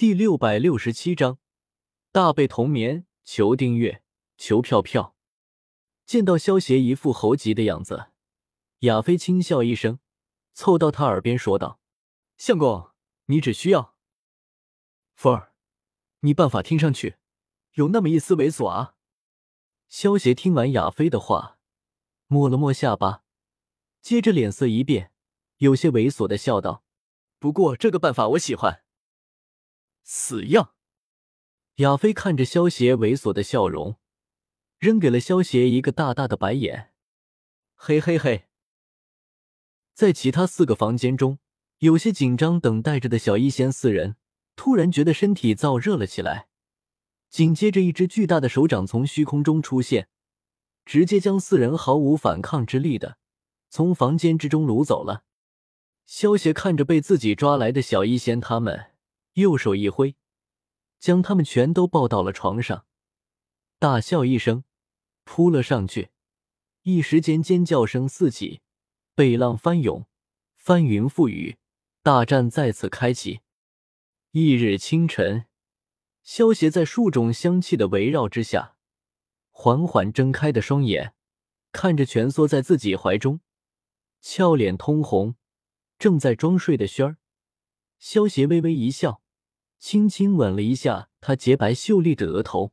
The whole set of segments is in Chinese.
第六百六十七章，大被同眠。求订阅，求票票。见到萧协一副猴急的样子，亚飞轻笑一声，凑到他耳边说道：“相公，你只需要……凤儿，你办法听上去有那么一丝猥琐啊。”萧协听完亚飞的话，摸了摸下巴，接着脸色一变，有些猥琐的笑道：“不过这个办法我喜欢。”死样！亚飞看着萧邪猥琐的笑容，扔给了萧邪一个大大的白眼。嘿嘿嘿！在其他四个房间中，有些紧张等待着的小一仙四人突然觉得身体燥热了起来，紧接着一只巨大的手掌从虚空中出现，直接将四人毫无反抗之力的从房间之中掳走了。萧邪看着被自己抓来的小一仙他们。右手一挥，将他们全都抱到了床上，大笑一声，扑了上去。一时间尖叫声四起，北浪翻涌，翻云覆雨，大战再次开启。翌日清晨，萧协在数种香气的围绕之下，缓缓睁开的双眼，看着蜷缩在自己怀中、俏脸通红、正在装睡的轩儿。萧邪微微一笑，轻轻吻了一下她洁白秀丽的额头，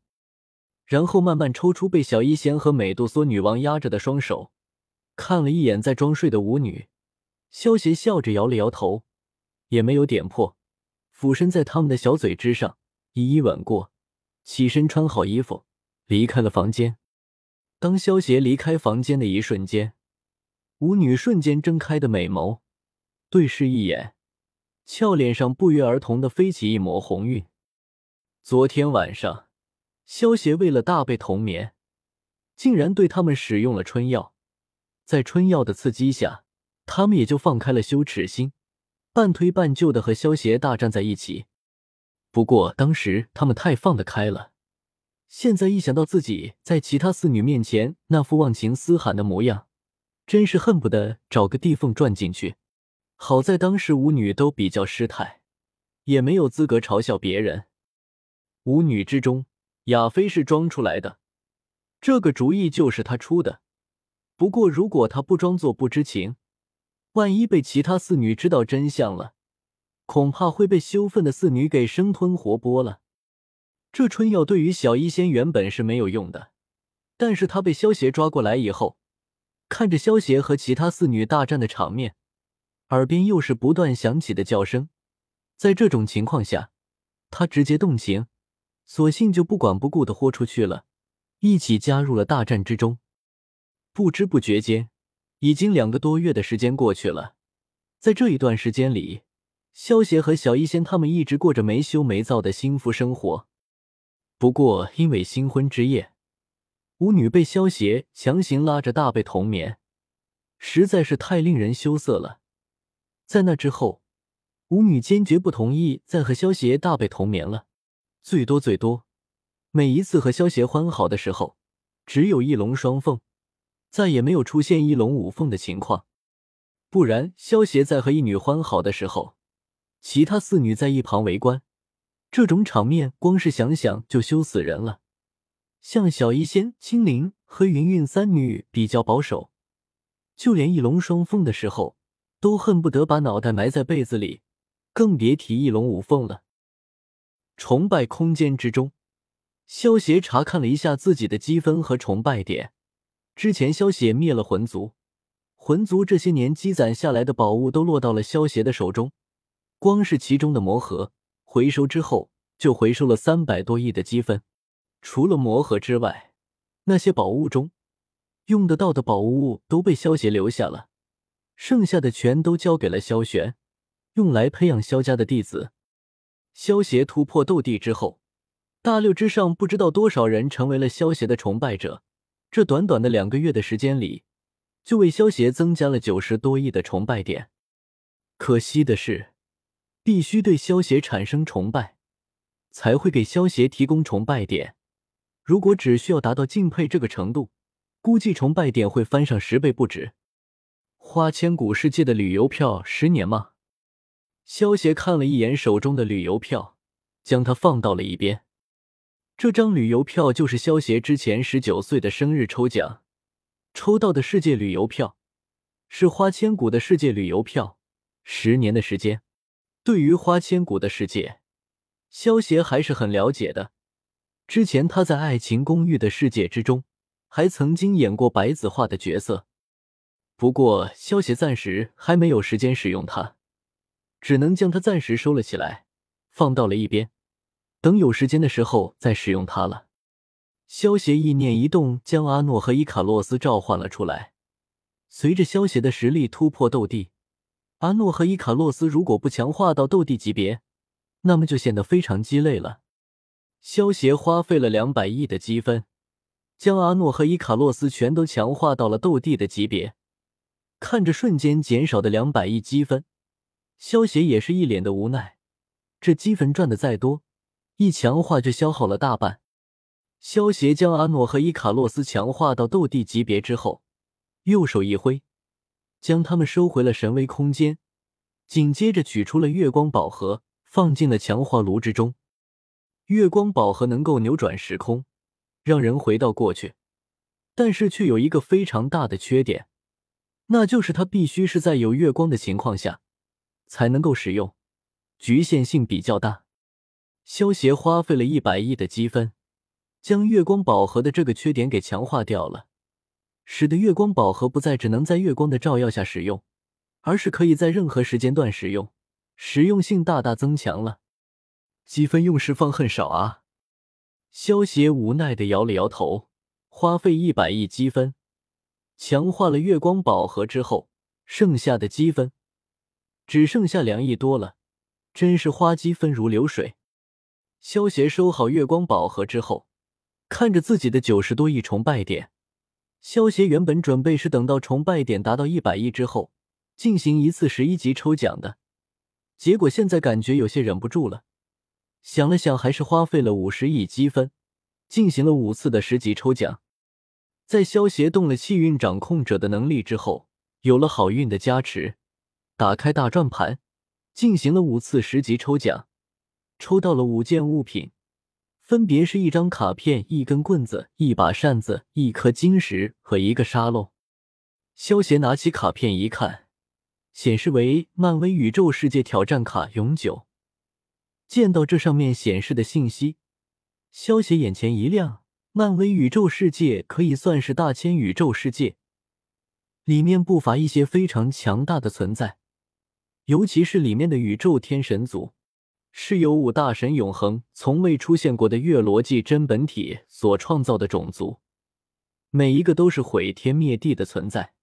然后慢慢抽出被小医仙和美杜莎女王压着的双手，看了一眼在装睡的舞女，萧邪笑着摇了摇头，也没有点破，俯身在他们的小嘴之上一一吻过，起身穿好衣服离开了房间。当萧邪离开房间的一瞬间，舞女瞬间睁开的美眸对视一眼。俏脸上不约而同的飞起一抹红晕。昨天晚上，萧协为了大被同眠，竟然对他们使用了春药。在春药的刺激下，他们也就放开了羞耻心，半推半就的和萧协大战在一起。不过当时他们太放得开了，现在一想到自己在其他四女面前那副忘情嘶喊的模样，真是恨不得找个地缝钻进去。好在当时舞女都比较失态，也没有资格嘲笑别人。舞女之中，亚飞是装出来的，这个主意就是他出的。不过如果他不装作不知情，万一被其他四女知道真相了，恐怕会被羞愤的四女给生吞活剥了。这春药对于小医仙原本是没有用的，但是他被萧邪抓过来以后，看着萧邪和其他四女大战的场面。耳边又是不断响起的叫声，在这种情况下，他直接动情，索性就不管不顾的豁出去了，一起加入了大战之中。不知不觉间，已经两个多月的时间过去了。在这一段时间里，萧协和小医仙他们一直过着没羞没臊的幸福生活。不过，因为新婚之夜，舞女被萧协强行拉着大被同眠，实在是太令人羞涩了。在那之后，舞女坚决不同意再和萧协大被同眠了。最多最多，每一次和萧协欢好的时候，只有一龙双凤，再也没有出现一龙五凤的情况。不然，萧协在和一女欢好的时候，其他四女在一旁围观，这种场面光是想想就羞死人了。像小医仙、青灵和云云三女比较保守，就连一龙双凤的时候。都恨不得把脑袋埋在被子里，更别提一龙五凤了。崇拜空间之中，萧协查看了一下自己的积分和崇拜点。之前萧协灭了魂族，魂族这些年积攒下来的宝物都落到了萧协的手中，光是其中的魔盒回收之后，就回收了三百多亿的积分。除了魔盒之外，那些宝物中用得到的宝物都被萧协留下了。剩下的全都交给了萧玄，用来培养萧家的弟子。萧协突破斗帝之后，大六之上不知道多少人成为了萧协的崇拜者。这短短的两个月的时间里，就为萧协增加了九十多亿的崇拜点。可惜的是，必须对萧协产生崇拜，才会给萧协提供崇拜点。如果只需要达到敬佩这个程度，估计崇拜点会翻上十倍不止。花千骨世界的旅游票十年吗？萧协看了一眼手中的旅游票，将它放到了一边。这张旅游票就是萧协之前十九岁的生日抽奖抽到的世界旅游票，是花千骨的世界旅游票。十年的时间，对于花千骨的世界，萧协还是很了解的。之前他在《爱情公寓》的世界之中，还曾经演过白子画的角色。不过，萧协暂时还没有时间使用它，只能将它暂时收了起来，放到了一边。等有时间的时候再使用它了。萧协意念一动，将阿诺和伊卡洛斯召唤了出来。随着萧协的实力突破斗帝，阿诺和伊卡洛斯如果不强化到斗帝级别，那么就显得非常鸡肋了。萧协花费了两百亿的积分，将阿诺和伊卡洛斯全都强化到了斗帝的级别。看着瞬间减少的两百亿积分，萧协也是一脸的无奈。这积分赚的再多。一强化就消耗了大半。萧协将阿诺和伊卡洛斯强化到斗帝级别之后，右手一挥，将他们收回了神威空间。紧接着取出了月光宝盒，放进了强化炉之中。月光宝盒能够扭转时空，让人回到过去，但是却有一个非常大的缺点，那就是它必须是在有月光的情况下才能够使用，局限性比较大。萧协花费了一百亿的积分，将月光宝盒的这个缺点给强化掉了，使得月光宝盒不再只能在月光的照耀下使用，而是可以在任何时间段使用，实用性大大增强了。积分用时方恨少啊！萧协无奈的摇了摇头。花费一百亿积分，强化了月光宝盒之后，剩下的积分只剩下两亿多了，真是花积分如流水。萧协收好月光宝盒之后，看着自己的九十多亿崇拜点，萧协原本准备是等到崇拜点达到一百亿之后，进行一次十一级抽奖的，结果现在感觉有些忍不住了。想了想，还是花费了五十亿积分，进行了五次的十级抽奖。在萧协动了气运掌控者的能力之后，有了好运的加持，打开大转盘，进行了五次十级抽奖。抽到了五件物品，分别是一张卡片、一根棍子、一把扇子、一颗晶石和一个沙漏。萧协拿起卡片一看，显示为漫威宇宙世界挑战卡永久。见到这上面显示的信息，萧协眼前一亮。漫威宇宙世界可以算是大千宇宙世界，里面不乏一些非常强大的存在，尤其是里面的宇宙天神族。是由五大神永恒从未出现过的月罗纪真本体所创造的种族，每一个都是毁天灭地的存在。